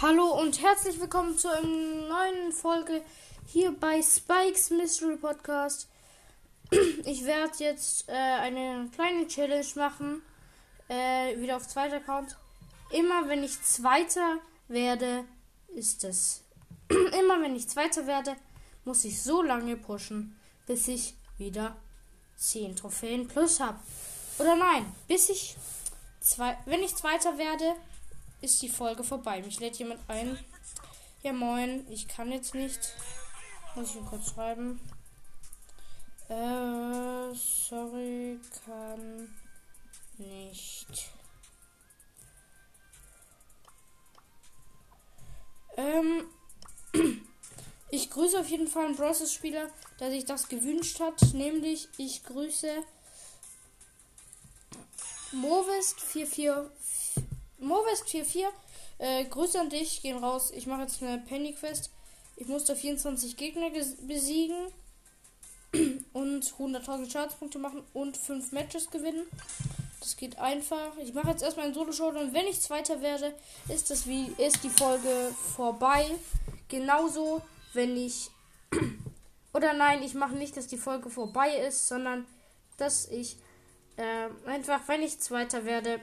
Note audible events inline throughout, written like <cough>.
Hallo und herzlich willkommen zu einer neuen Folge hier bei Spikes Mystery Podcast. <clears throat> Ich werde jetzt äh, eine kleine Challenge machen, äh, wieder auf zweiter Account. Immer wenn ich Zweiter werde, ist es. <clears throat> Immer wenn ich Zweiter werde, muss ich so lange pushen, bis ich wieder 10 Trophäen plus habe. Oder nein, bis ich zwei, wenn ich Zweiter werde, ist die Folge vorbei. Mich lädt jemand ein. Ja, moin. Ich kann jetzt nicht. Muss ich ihn kurz schreiben. Äh, sorry, kann nicht. Ähm, <clears throat> ich grüße auf jeden Fall einen Process-Spieler, der sich das gewünscht hat. Nämlich, ich grüße Movest44 Movest44, äh, Grüße an dich, gehen raus. Ich mache jetzt eine Penny Quest. Ich musste 24 Gegner besiegen und 100.000 Schadenspunkte machen und 5 Matches gewinnen. Das geht einfach. Ich mache jetzt erstmal einen Solo-Show und wenn ich Zweiter werde, ist das wie ist die Folge vorbei. Genauso, wenn ich <clears throat> oder nein, ich mache nicht, dass die Folge vorbei ist, sondern dass ich äh, einfach, wenn ich Zweiter werde,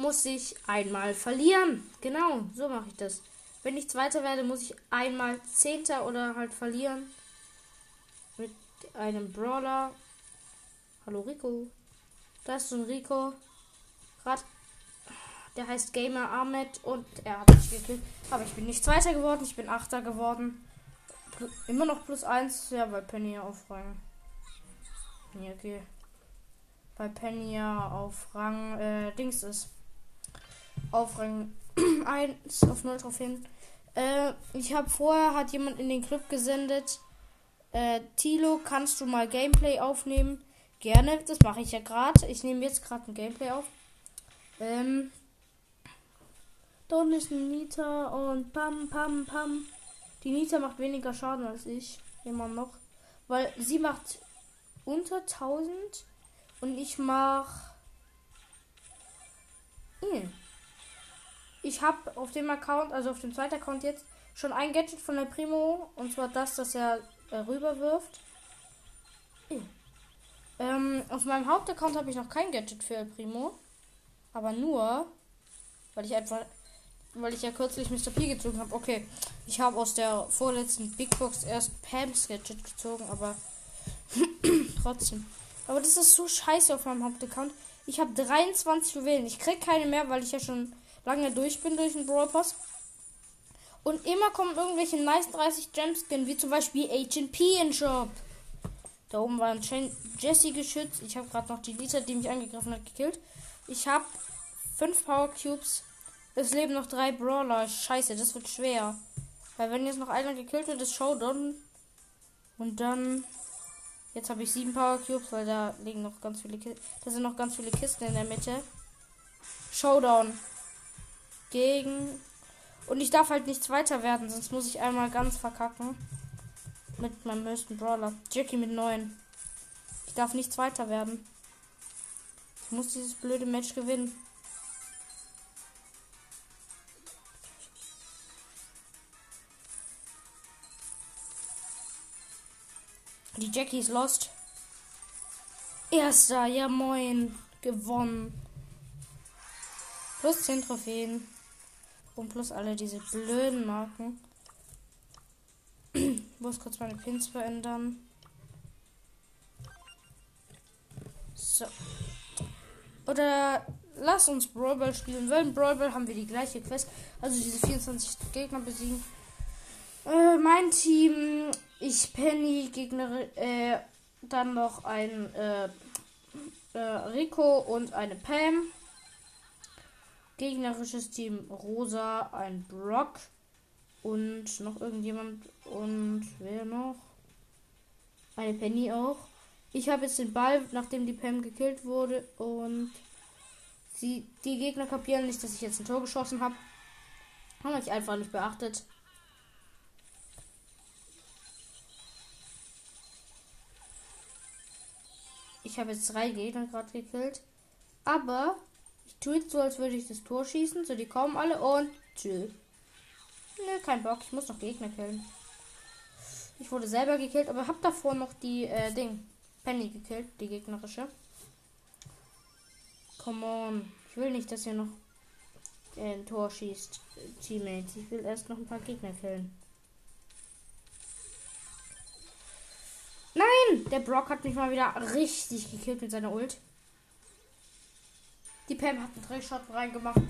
muss ich einmal verlieren. Genau, so mache ich das. Wenn ich Zweiter werde, muss ich einmal Zehnter oder halt verlieren. Mit einem Brawler. Hallo Rico. Da ist so ein Rico. Grad. Der heißt Gamer Ahmed und er hat mich gekillt. Aber ich bin nicht Zweiter geworden, ich bin Achter geworden. Immer noch plus eins. Ja, weil Penny auf Rang. Ja, okay. Weil Penny ja auf Rang äh, Dings ist auf Rang <clears throat> 1 auf 0 Trophäen. Äh, ich habe vorher hat jemand in den Club gesendet. Äh, Tilo, kannst du mal Gameplay aufnehmen? Gerne, das mache ich ja gerade. Ich nehme jetzt gerade ein Gameplay auf. Ähm, da unten ist ein Nita und pam, pam, pam. Die Nita macht weniger Schaden als ich. Immer noch. Weil sie macht unter 1000 und ich mache. Hm ich habe auf dem Account, also auf dem zweiten Account jetzt, schon ein Gadget von der Primo. Und zwar das, das er äh, rüberwirft. Ähm, auf meinem Hauptaccount habe ich noch kein Gadget für El Primo. Aber nur, weil ich einfach, weil ich ja kürzlich Mr. P gezogen habe. Okay, ich habe aus der vorletzten Big Box erst Pams Gadget gezogen, aber <clears throat> trotzdem. Aber das ist so scheiße auf meinem Hauptaccount. Ich habe 23 Juwelen. Ich krieg keine mehr, weil ich ja schon lange durch bin durch den Brawl Pass. Und immer kommen irgendwelche nice 30 Gemskin, wie zum Beispiel H&P in Shop. Da oben war ein Jesse geschützt. Ich habe gerade noch die Liter, die mich angegriffen hat, gekillt. Ich habe 5 Power Cubes. Es leben noch drei Brawler. Scheiße, das wird schwer. Weil wenn jetzt noch einer gekillt wird, ist Showdown. Und dann. Jetzt habe ich sieben Power Cubes, weil da liegen noch ganz viele Kisten. Da sind noch ganz viele Kisten in der Mitte. Showdown gegen. Und ich darf halt nicht weiter werden, sonst muss ich einmal ganz verkacken. Mit meinem höchsten Brawler. Jackie mit 9. Ich darf nicht weiter werden. Ich muss dieses blöde Match gewinnen. Die Jackie ist lost. Erster, ja moin. Gewonnen. Plus 10 Trophäen. Und plus alle diese blöden Marken. ich <clears throat> muss kurz meine Pins verändern. So. Oder lass uns Brawl Ball spielen. Weil in Brawl Ball haben wir die gleiche Quest. Also diese 24 Gegner besiegen. Äh, mein Team, ich Penny, Gegner, äh, dann noch ein äh, äh, Rico und eine Pam. Gegnerisches Team Rosa, ein Brock und noch irgendjemand und wer noch? Eine Penny auch. Ich habe jetzt den Ball, nachdem die Pam gekillt wurde und sie, die Gegner kapieren nicht, dass ich jetzt ein Tor geschossen habe. Haben mich einfach nicht beachtet. Ich habe jetzt drei Gegner gerade gekillt. Aber Ich tue jetzt so, als würde ich das Tor schießen. So, die kommen alle und tschüss. Nö, kein Bock. Ich muss noch Gegner killen. Ich wurde selber gekillt, aber hab davor noch die äh, Ding. Penny gekillt, die gegnerische. Come on. Ich will nicht, dass ihr noch äh, ein Tor schießt, Teammates. Ich will erst noch ein paar Gegner killen. Nein! Der Brock hat mich mal wieder richtig gekillt mit seiner Ult. Die Pam hat einen Trickshot reingemacht.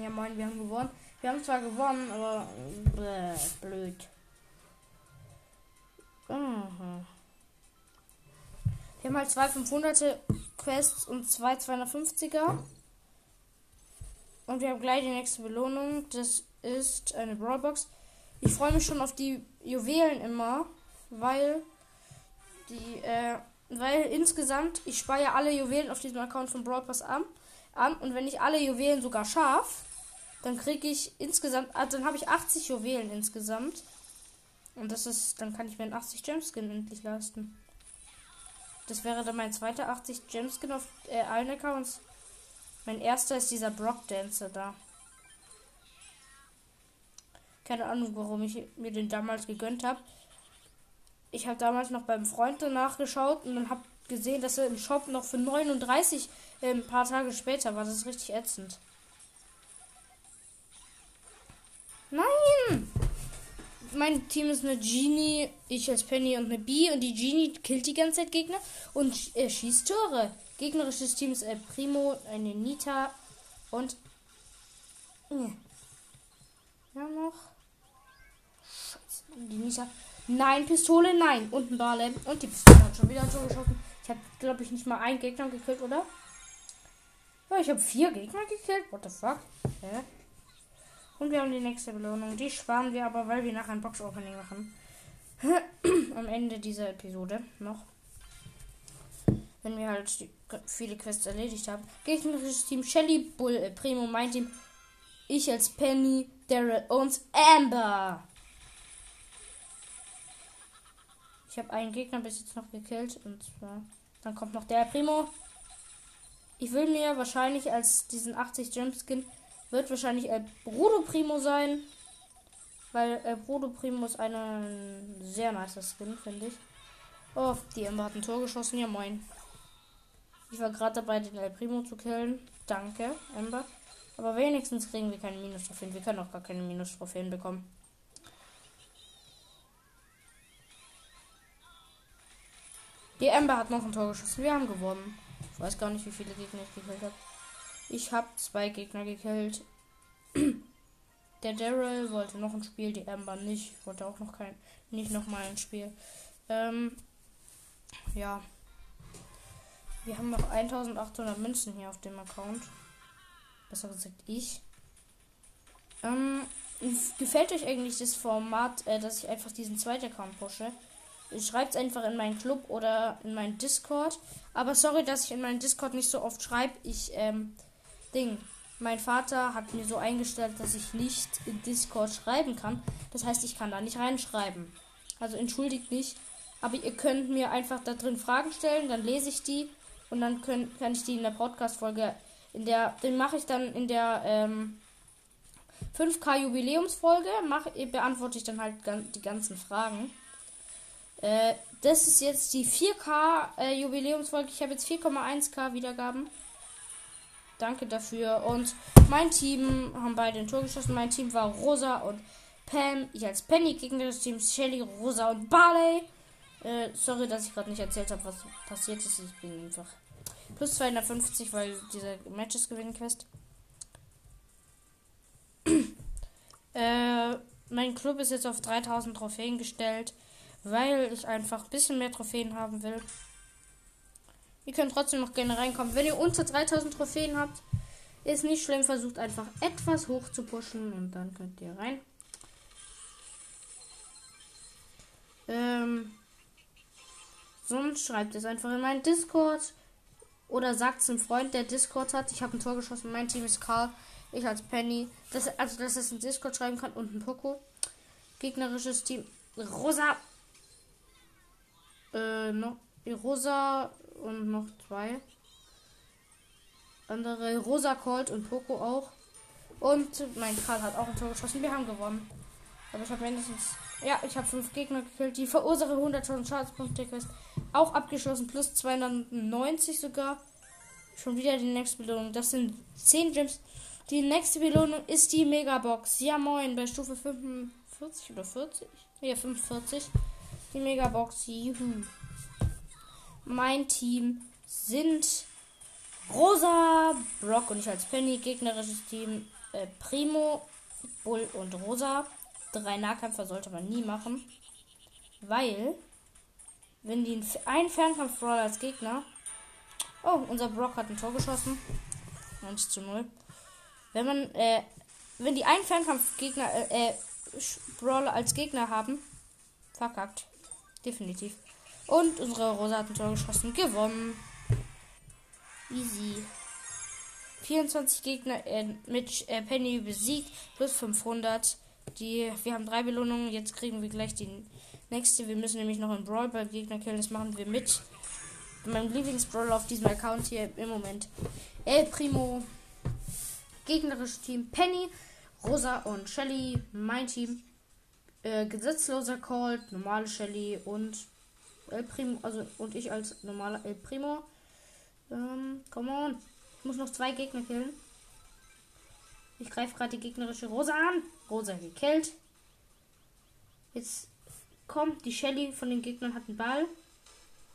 Ja moin, wir haben gewonnen. Wir haben zwar gewonnen, aber bläh, blöd. Mhm. Wir haben halt zwei 500er Quests und zwei 250er. Und wir haben gleich die nächste Belohnung. Das ist eine Brawlbox. Ich freue mich schon auf die Juwelen immer, weil die, äh, weil insgesamt, ich spare alle Juwelen auf diesem Account von Brawl Pass an, an und wenn ich alle Juwelen sogar schaffe, dann kriege ich insgesamt, also dann habe ich 80 Juwelen insgesamt. Und das ist, dann kann ich mir einen 80 Gemskin endlich leisten. Das wäre dann mein zweiter 80 Gemskin auf äh, allen Accounts. Mein erster ist dieser Brock Dancer da. Keine Ahnung, warum ich mir den damals gegönnt habe. Ich habe damals noch beim Freund danach geschaut und dann habe gesehen, dass er im Shop noch für 39 äh, ein paar Tage später war. Das richtig ätzend. Nein! Mein Team ist eine Genie, ich als Penny und eine B und die Genie killt die ganze Zeit Gegner und er schießt Tore. Gegnerisches Team ist El Primo, eine Nita und. Nee. Ja, noch. Scheiße, die Nita. Nein, Pistole, nein. Und ein Barley. Und die Pistole hat schon wieder so geschossen. Ich habe, glaube ich, nicht mal einen Gegner gekillt, oder? Ja, ich habe vier Gegner gekillt. What the fuck? Hä? Und wir haben die nächste Belohnung. Die sparen wir aber, weil wir nachher ein Box-Opening machen. <clears throat> Am Ende dieser Episode noch. Wenn wir halt viele Quests erledigt haben. Gegnerisches Team Shelly, Bull, äh, Primo, mein Team. Ich als Penny, Daryl und Amber. Ich habe einen Gegner bis jetzt noch gekillt. Und zwar. Dann kommt noch der Primo. Ich will mir wahrscheinlich als diesen 80 Jumpskin wird wahrscheinlich El Brudo Primo sein. Weil El Brudo Primo ist ein sehr nice Skin, finde ich. Oh, die Ember hat ein Tor geschossen. Ja, moin. Ich war gerade dabei, den El Primo zu killen. Danke, Ember. Aber wenigstens kriegen wir keine Minus-Trophäen. Wir können auch gar keine Minus-Trophäen bekommen. Die Ember hat noch ein Tor geschossen. Wir haben gewonnen. Ich weiß gar nicht, wie viele Gegner ich gekillt habe. Ich habe zwei Gegner gekillt. <clears throat> Der Daryl wollte noch ein Spiel, die Amber nicht. Wollte auch noch kein, nicht noch mal ein Spiel. Ähm, ja. Wir haben noch 1800 Münzen hier auf dem Account. Besser gesagt ich. Ähm, gefällt euch eigentlich das Format, äh, dass ich einfach diesen zweiten Account pushe? Schreibt einfach in meinen Club oder in meinen Discord. Aber sorry, dass ich in meinen Discord nicht so oft schreibe. Ich, ähm, Ding. Mein Vater hat mir so eingestellt, dass ich nicht in Discord schreiben kann. Das heißt, ich kann da nicht reinschreiben. Also entschuldigt mich. Aber ihr könnt mir einfach da drin Fragen stellen, dann lese ich die und dann können, kann ich die in der Podcast-Folge, in der, den mache ich dann in der ähm, 5K Jubiläumsfolge, mach, beantworte ich dann halt die ganzen Fragen. Äh, das ist jetzt die 4K äh, Jubiläumsfolge. Ich habe jetzt 4,1K Wiedergaben. Danke dafür. Und mein Team haben beide ein Tor geschossen. Mein Team war Rosa und Pam. Ich als Penny gegen das Team Shelly, Rosa und Barley. Äh, sorry, dass ich gerade nicht erzählt habe, was passiert ist. Ich bin einfach plus 250, weil diese Matches gewinnen Quest. <clears throat> äh, mein Club ist jetzt auf 3000 Trophäen gestellt, weil ich einfach ein bisschen mehr Trophäen haben will. Ihr könnt trotzdem noch gerne reinkommen. Wenn ihr unter 3000 Trophäen habt, ist nicht schlimm. Versucht einfach etwas hoch zu pushen und dann könnt ihr rein. Ähm, sonst schreibt es einfach in meinen Discord oder sagt es einem Freund, der Discord hat. Ich habe ein Tor geschossen. Mein Team ist Karl. Ich als Penny. Das, also, dass es ein Discord schreiben kann und ein Poco. Gegnerisches Team. Rosa. Äh, noch. Rosa und noch zwei. andere Rosa Colt und Poco auch. Und mein Karl hat auch ein Tor geschossen. Wir haben gewonnen. Aber ich habe mindestens. Ja, ich habe fünf Gegner gekillt. Die Verursache 100.000 Schadenspunkte Quest auch abgeschlossen. Plus 290 sogar. Schon wieder die nächste Belohnung. Das sind 10 Gems. Die nächste Belohnung ist die Megabox. Ja, moin. Bei Stufe 45 oder 40? Ja, 45. Die Megabox. Juhu. Mein Team sind Rosa, Brock und ich als Penny. Gegnerisches Team äh, Primo, Bull und Rosa. Drei Nahkämpfer sollte man nie machen. Weil, wenn die ein Fernkampf-Brawler als Gegner. Oh, unser Brock hat ein Tor geschossen. 1 zu 0. Wenn man, äh, wenn die einen Fernkampf-Gegner, äh, äh, Brawler als Gegner haben, verkackt. Definitiv. Und unsere Rosa hat ein Tor geschossen. Gewonnen. Easy. 24 Gegner äh, mit äh, Penny besiegt. Plus 500. Die, wir haben drei Belohnungen. Jetzt kriegen wir gleich die nächste. Wir müssen nämlich noch einen Brawl bei Gegner killen. Das machen wir mit meinem Lieblingsbrawler auf diesem Account hier im Moment. El Primo. Gegnerisches Team Penny, Rosa und Shelly. Mein Team. Äh, gesetzloser Colt, normale Shelly und El Primo, also und ich als normaler El Primo. Ähm, come on. Ich muss noch zwei Gegner killen. Ich greife gerade die gegnerische Rosa an. Rosa gekillt. Jetzt kommt die Shelly von den Gegnern hat einen Ball.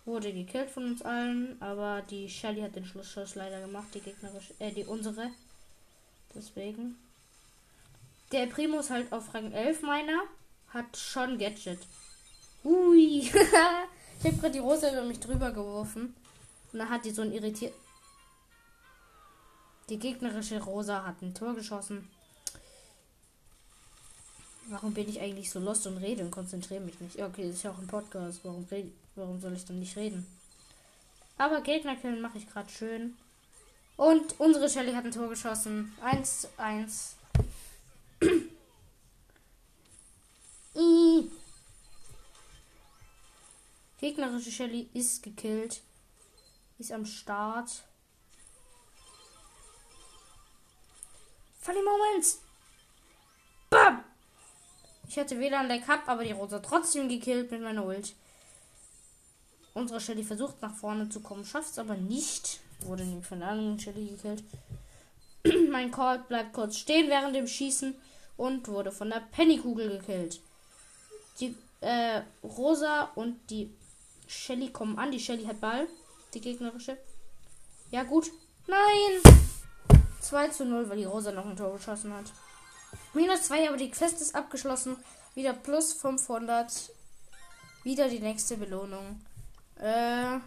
Wurde gekillt von uns allen, aber die Shelly hat den Schlussschuss leider gemacht, die gegnerische, äh, die unsere. Deswegen. Der Primo ist halt auf Rang 11 meiner. Hat schon Gadget. Ui. <laughs> ich habe gerade die Rosa über mich drüber geworfen. Und dann hat die so ein irritiert. Die gegnerische Rosa hat ein Tor geschossen. Warum bin ich eigentlich so lost und rede und konzentriere mich nicht? Okay, das ist ja auch ein Podcast. Warum, warum soll ich dann nicht reden? Aber Gegner killen mache ich gerade schön. Und unsere Shelly hat ein Tor geschossen. 1 zu 1. Gegnerische Shelly ist gekillt. Ist am Start. Funny Moments. Bam! Ich hatte weder an der Cup, aber die Rosa trotzdem gekillt mit meiner Ult. Unsere Shelly versucht nach vorne zu kommen, schafft es aber nicht. Wurde nämlich von der anderen Shelly gekillt. <clears throat> mein Colt bleibt kurz stehen während dem Schießen und wurde von der Pennykugel gekillt. Die äh, Rosa und die Shelly kommen an. Die Shelly hat Ball. Die gegnerische. Ja, gut. Nein! 2 zu 0, weil die Rosa noch ein Tor geschossen hat. Minus 2, aber die Quest ist abgeschlossen. Wieder plus 500. Wieder die nächste Belohnung. Äh,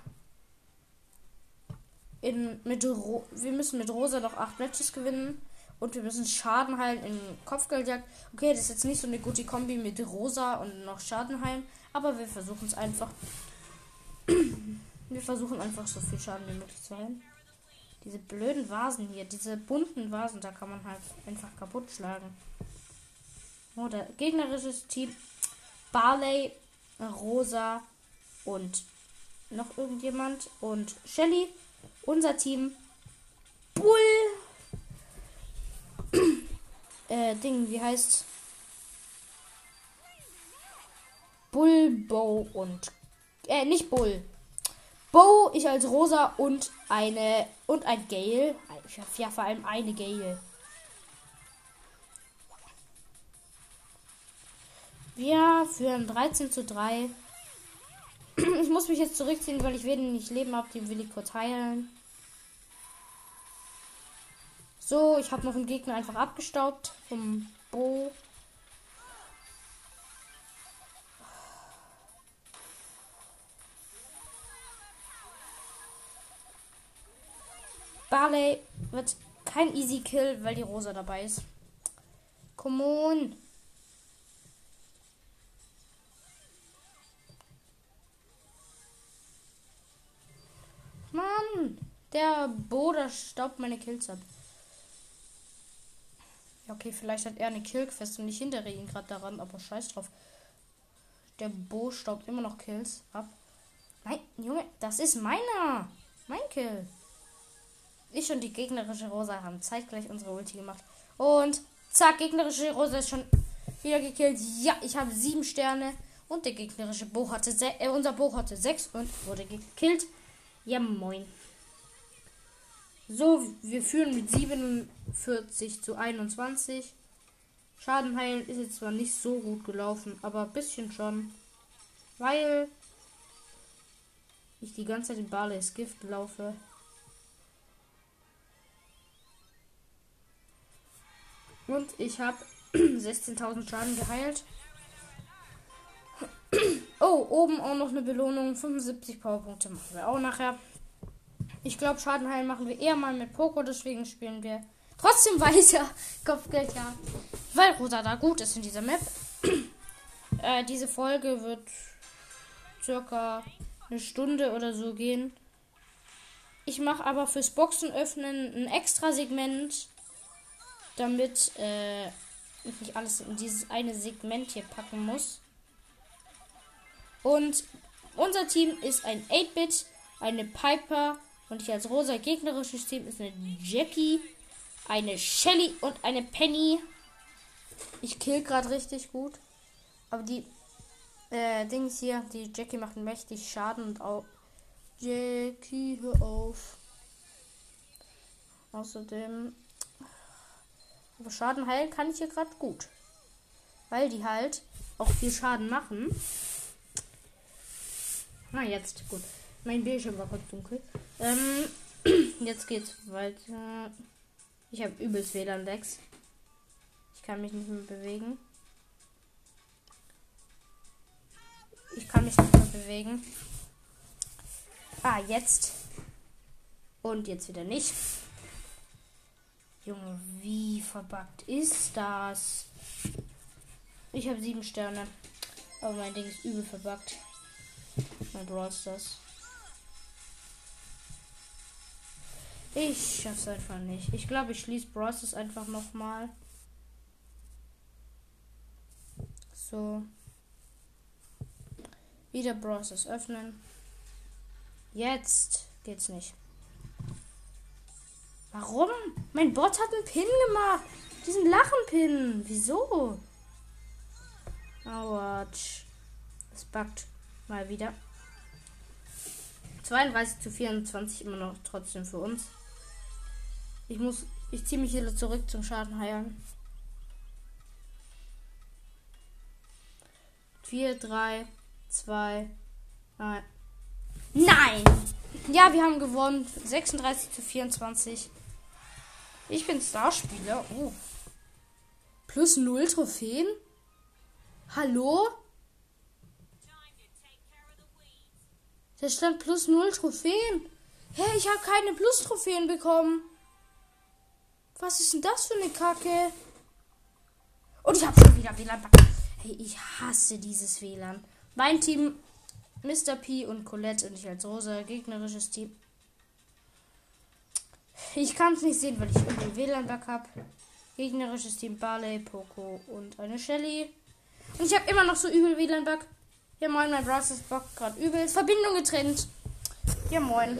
in, mit Ro wir müssen mit Rosa noch 8 Matches gewinnen. Und wir müssen Schaden heilen in Kopfgeldjagd. Okay, das ist jetzt nicht so eine gute Kombi mit Rosa und noch Schaden heilen. Aber wir versuchen es einfach. Wir versuchen einfach so viel Schaden wie möglich zu heilen. Diese blöden Vasen hier, diese bunten Vasen, da kann man halt einfach kaputt schlagen. Oder oh, gegnerisches Team. Barley, Rosa und noch irgendjemand. Und Shelly. Unser Team. Bull. <clears throat> äh, Ding, wie heißt. Bull, Bow und. Äh, nicht Bull. Bo, ich als Rosa und eine und ein Gale. Ja, vor allem eine Gale. Wir führen 13 zu 3. <clears throat> Ich muss mich jetzt zurückziehen, weil ich wenig Leben habe. Die will ich kurz heilen. So, ich habe noch einen Gegner einfach abgestaubt vom Bo. Barley wird kein Easy Kill, weil die Rosa dabei ist. Come on. Mann, der Boda staubt meine Kills ab. Ja, okay, vielleicht hat er eine Killquest und ich hindere ihn gerade daran, aber scheiß drauf. Der Bo staubt immer noch Kills ab. Nein, Junge, das ist meiner. Mein Kill. Ich und die gegnerische Rosa haben zeitgleich unsere Ulti gemacht. Und zack, gegnerische Rosa ist schon wieder gekillt. Ja, ich habe sieben Sterne. Und der gegnerische Bo hatte äh, unser Bo hatte sechs und wurde gekillt. Ja, moin. So, wir führen mit 47 zu 21. Schaden heilen ist jetzt zwar nicht so gut gelaufen, aber ein bisschen schon. Weil ich die ganze Zeit in Barley's Gift laufe. Und ich habe <clears throat> 16.000 Schaden geheilt. <clears throat> Oh, oben auch noch eine Belohnung. 75 Powerpunkte machen wir auch nachher. Ich glaube, Schaden heilen machen wir eher mal mit Poco, deswegen spielen wir trotzdem <laughs> weiter Kopfgeld, ja. Weil Rosa da gut ist in dieser Map. <clears throat> äh, diese Folge wird circa eine Stunde oder so gehen. Ich mache aber fürs Boxen öffnen ein extra Segment, damit äh, ich nicht alles in dieses eine Segment hier packen muss. Und unser Team ist ein 8-Bit, eine Piper und ich als rosa gegnerisches Team ist eine Jackie, eine Shelly und eine Penny. Ich kill gerade richtig gut. Aber die äh, Dings hier, die Jackie macht mächtig Schaden und auch. Jackie, hör auf. Außerdem. Aber Schaden heilen kann ich hier gerade gut. Weil die halt auch viel Schaden machen. Na, jetzt, gut. Mein Bildschirm war kurz dunkel. Ähm, <clears throat> jetzt geht's weiter. Ich habe übelst WLAN-Decks. Ich kann mich nicht mehr bewegen. Ich kann mich nicht mehr bewegen. Ah, jetzt. Und jetzt wieder nicht. Junge, wie verbuggt ist das? Ich habe sieben Sterne. Aber mein Ding ist übel verbuggt. Mein Brawl Stars. Ich schaff's einfach nicht. Ich glaube, ich schließe Brawl Stars einfach nochmal. So. Wieder Browsers öffnen. Jetzt geht's nicht. Warum? Mein Bot hat einen Pin gemacht. Diesen Lachenpin. Wieso? Autsch. Es backt mal wieder. 32 zu 24 immer noch trotzdem für uns. Ich muss. Ich ziehe mich wieder zurück zum Schaden heilen. 4, 3, 2, 1. Nein! Ja, wir haben gewonnen. 36 zu 24. Ich bin Starspieler. Oh. Plus 0 Trophäen? Hallo? Da stand plus 0 Trophäen. Hä, hey, ich habe keine Plus-Trophäen bekommen. Was ist denn das für eine Kacke? Und ich habe schon wieder WLAN. Hey, ich hasse dieses WLAN. Mein Team, Mr. P und Colette und ich als rosa gegnerisches Team. Ich kann es nicht sehen, weil ich irgendwie WLAN-Bug habe. Gegnerisches Team Barley, Poco und eine Shelly. Und ich habe immer noch so übel WLAN-Bug. Ja moin, mein Browser ist Bock gerade übel. Verbindung getrennt. Ja moin.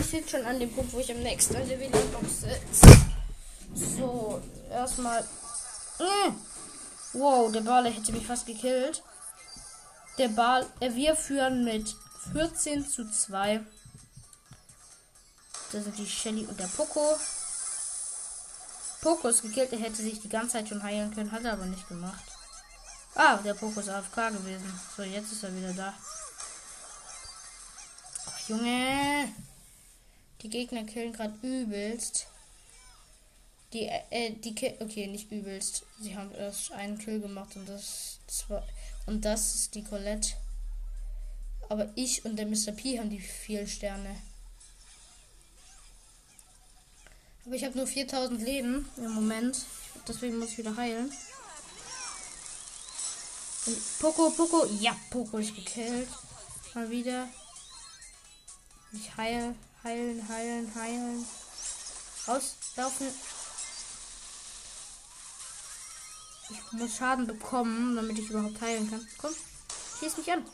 Ich sitze schon an dem Punkt, wo ich am nächsten an der WLAN-Box sitze. So, erstmal. Mmh. Wow, der Bale hätte mich fast gekillt. Der Ball, äh, wir führen mit 14 zu 2. Das sind die Shelly und der Poco. Poco ist gekillt, er hätte sich die ganze Zeit schon heilen können, hat er aber nicht gemacht. Ah, der Poco ist AFK gewesen. So, jetzt ist er wieder da. Ach, Junge. Die Gegner killen gerade übelst. Die, äh, die Kill, okay, nicht übelst. Sie haben erst einen Kill gemacht und das, das und das ist die Colette. Aber ich und der Mr. P haben die vier Sterne. Aber ich habe nur 4000 Leben im Moment. Deswegen muss ich wieder heilen. Und Poco, Poco. Ja, Poco ist gekillt. Mal wieder. Ich heil, heilen, heilen, heilen. Auslaufen. Ich muss Schaden bekommen, damit ich überhaupt heilen kann. Komm, schieß mich an.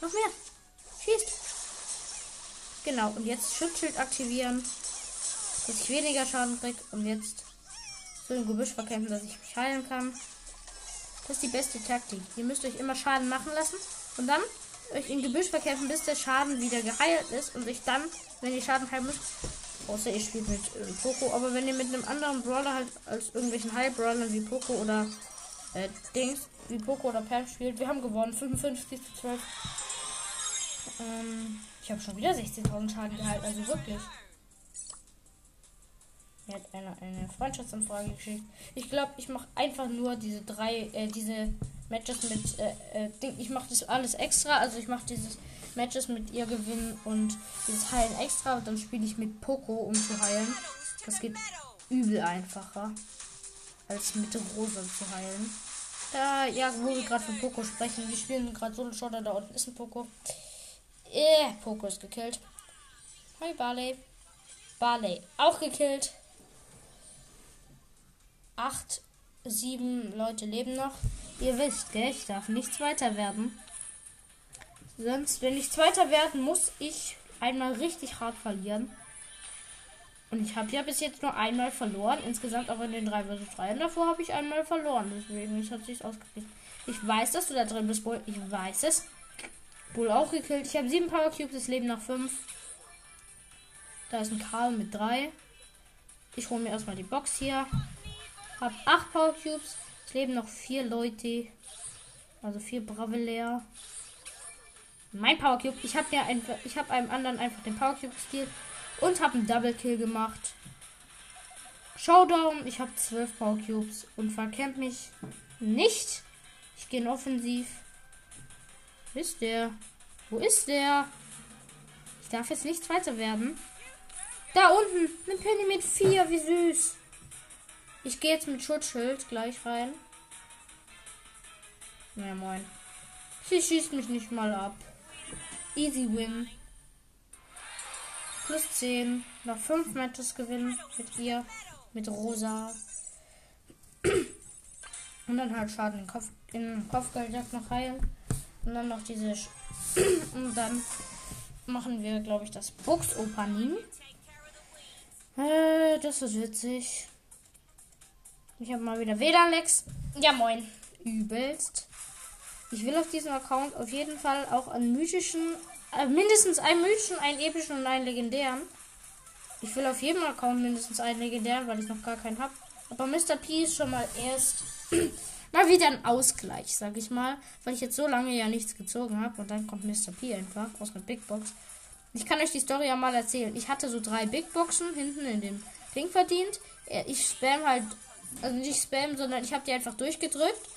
Noch mehr. Schießt. Genau, und jetzt Schutzschild aktivieren. Dass ich weniger Schaden krieg und jetzt so im Gebüsch verkämpfen, dass ich mich heilen kann. Das ist die beste Taktik. Ihr müsst euch immer Schaden machen lassen und dann euch in Gebüsch verkämpfen, bis der Schaden wieder geheilt ist und sich dann, wenn ihr Schaden heilen müsst, außer ihr spielt mit äh, Poco, aber wenn ihr mit einem anderen Brawler halt als irgendwelchen Heil-Brawlern wie Poco oder äh, Dings, wie Poco oder Pam spielt, wir haben gewonnen, 55 zu 12. Ähm, ich habe schon wieder 16.000 Schaden gehalten, also wirklich. Er hat eine, eine Freundschaftsanfrage geschickt. Ich glaube, ich mache einfach nur diese drei, äh, diese Matches mit, äh, äh, Ding. Ich mache das alles extra. Also ich mache dieses Matches mit ihr gewinnen und dieses Heilen extra. Und dann spiele ich mit Poco, um zu heilen. Das geht übel einfacher, als mit Rosa zu heilen. Da, ja, wo wir gerade von Poco sprechen. Wir spielen gerade so Shot, da unten ist ein Poco. Eh, Poco ist gekillt. Hi, Barley. Barley auch gekillt acht, sieben Leute leben noch. Ihr wisst, gell? Ich darf nicht Zweiter werden. Sonst, wenn ich Zweiter werden, muss ich einmal richtig hart verlieren. Und ich habe ja bis jetzt nur einmal verloren. Insgesamt auch in den 3 vs 3. Und davor habe ich einmal verloren. Deswegen hat sich ausgekriegt. Ich weiß, dass du da drin bist, Bull. Ich weiß es. Bull auch gekillt. Ich habe sieben Power Cubes. Es leben noch fünf. Da ist ein Karl mit drei. Ich hole mir erstmal die Box hier. Hab 8 Power Cubes. Es leben noch 4 Leute. Also 4 Bravelair. Mein Power Cube. Ich habe ja einfach, ich habe einem anderen einfach den Power Cube gestealt und habe einen Double Kill gemacht. Showdown. Ich habe 12 Power Cubes und verkämpft mich nicht. Ich gehe in Offensiv. Wo ist der? Wo ist der? Ich darf jetzt nicht Zweiter werden. Da unten. Eine Penny mit 4. Wie süß. Ich gehe jetzt mit Schutzschild gleich rein. Ja, moin. Sie schießt mich nicht mal ab. Easy win. Plus 10. Noch 5 Matches gewinnen mit ihr. Mit Rosa. Und dann halt Schaden in, Kopf, in Kopfgeldjagd noch heilen. Und dann noch diese. Sch <clears throat> Und dann machen wir, glaube ich, das Box-Opening. Äh, das ist witzig. Ich habe mal wieder WLAN-Lex. Ja, moin. Übelst. Ich will auf diesem Account auf jeden Fall auch einen mythischen, äh, mindestens einen mythischen, einen epischen und einen legendären. Ich will auf jedem Account mindestens einen legendären, weil ich noch gar keinen habe. Aber Mr. P ist schon mal erst <clears throat> mal wieder ein Ausgleich, sag ich mal. Weil ich jetzt so lange ja nichts gezogen habe. Und dann kommt Mr. P einfach aus einer Big Box. Ich kann euch die Story ja mal erzählen. Ich hatte so drei Big Boxen hinten in dem Ding verdient. Ich spam halt also nicht Spam, sondern ich habe die einfach durchgedrückt.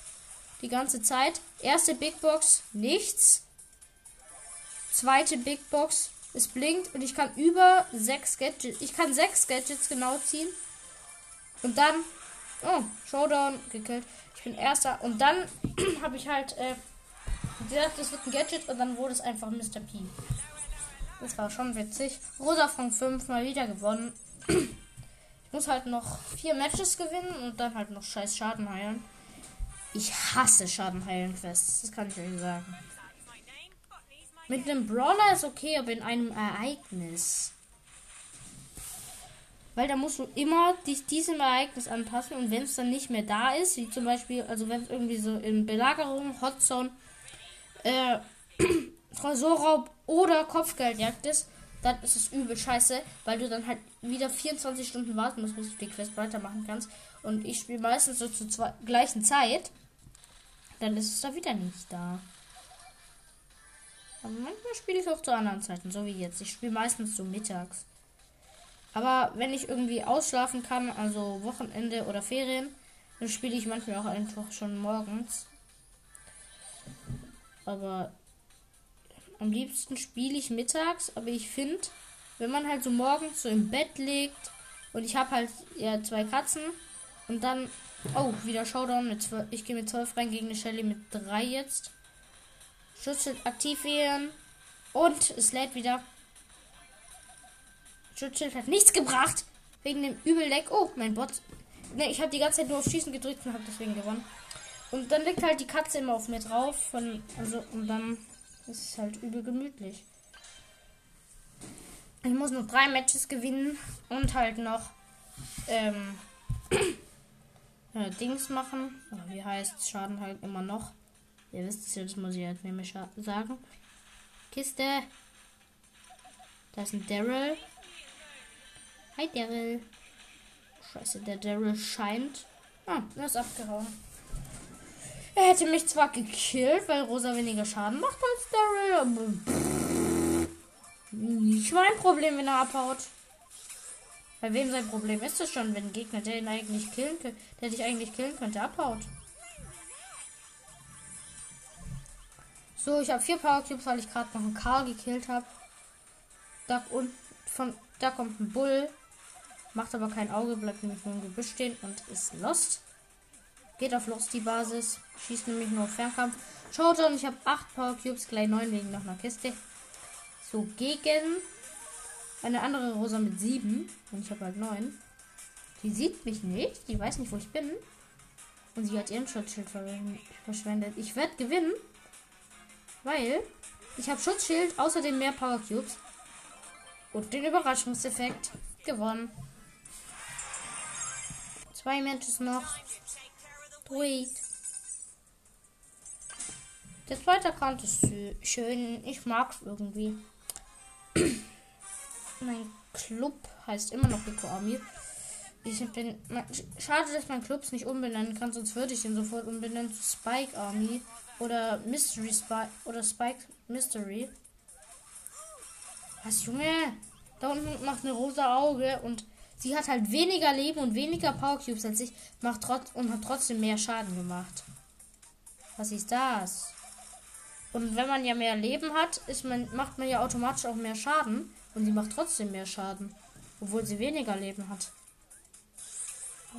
Die ganze Zeit. Erste Big Box, nichts. Zweite Big Box, es blinkt und ich kann über sechs Gadgets. Ich kann sechs Gadgets genau ziehen. Und dann. Oh, Showdown gekillt. Ich bin erster. Und dann <clears throat> habe ich halt äh, gesagt, das wird ein Gadget und dann wurde es einfach Mr. P. Das war schon witzig. Rosa von 5 mal wieder gewonnen. <clears throat> muss halt noch vier Matches gewinnen und dann halt noch scheiß Schaden heilen. Ich hasse Schaden heilen Quests, das kann ich euch sagen. Mit einem Brawler ist okay, aber in einem Ereignis. Weil da musst du immer dich diesem Ereignis anpassen und wenn es dann nicht mehr da ist, wie zum Beispiel, also wenn es irgendwie so in Belagerung, Hotzone, äh, <clears throat> Tresorraub oder Kopfgeldjagd ist, dann ist es übel scheiße, weil du dann halt wieder 24 Stunden warten musst, bis du die Quest weitermachen kannst. Und ich spiele meistens so zur zwei, gleichen Zeit. Dann ist es da wieder nicht da. Aber manchmal spiele ich auch zu anderen Zeiten, so wie jetzt. Ich spiele meistens so mittags. Aber wenn ich irgendwie ausschlafen kann, also Wochenende oder Ferien, dann spiele ich manchmal auch einfach schon morgens. Aber am liebsten spiele ich mittags, aber ich finde, wenn man halt so morgens so im Bett liegt und ich habe halt ja zwei Katzen und dann oh wieder Showdown mit 12, ich gehe mit 12 rein gegen eine Shelly mit 3 jetzt. Schutzschild aktivieren und es lädt wieder. Schutzschild hat nichts gebracht wegen dem Übelleck. Oh, mein Bot. Ne, ich habe die ganze Zeit nur auf Schießen gedrückt und habe deswegen gewonnen. Und dann liegt halt die Katze immer auf mir drauf von also und dann ist es halt übel gemütlich. Ich muss noch drei Matches gewinnen und halt noch ähm, <clears throat> äh, Dings machen. Wie heißt Schaden halt immer noch. Ihr wisst es das muss ich halt nämlich sagen. Kiste. Da ist ein Daryl. Hi Daryl. Scheiße, der Daryl scheint. Ah, er ist abgehauen. Er hätte mich zwar gekillt, weil Rosa weniger Schaden macht als Daryl, aber nicht mein Problem, wenn er abhaut. Bei wem sein Problem ist es schon, wenn ein Gegner, der ihn eigentlich killen könnte, der dich eigentlich killen könnte, abhaut? So, ich habe vier Power Cubes, weil ich gerade noch einen Karl gekillt habe. Da und von da kommt ein Bull, macht aber kein Auge, bleibt nämlich nur im Gebüsch stehen und ist lost. Geht auf Lost die Basis, schießt nämlich nur auf Fernkampf. Schaut und ich habe acht Power Cubes, gleich neun wegen noch einer Kiste. So, gegen eine andere Rosa mit sieben. Und ich habe halt neun. Die sieht mich nicht, die weiß nicht, wo ich bin. Und sie hat ihren Schutzschild verschwendet. Ich werde gewinnen. Weil ich habe Schutzschild, außerdem mehr Power Cubes. Und den Überraschungseffekt gewonnen. Zwei Matches noch. Wait. Der zweite Account ist schön. Ich mag es irgendwie. <clears throat> mein Club heißt immer noch Rico Army. Ich bin. Schade, dass man Clubs nicht umbenennen kann, sonst würde ich ihn sofort umbenennen zu Spike Army. Oder Mystery Spike. Oder Spike Mystery. Was, Junge? Da unten macht eine rosa Auge und sie hat halt weniger Leben und weniger Power Cubes als ich, macht trotz und hat trotzdem mehr Schaden gemacht. Was ist das? Und wenn man ja mehr Leben hat, ist man, macht man ja automatisch auch mehr Schaden. Und sie macht trotzdem mehr Schaden. Obwohl sie weniger Leben hat. Oh.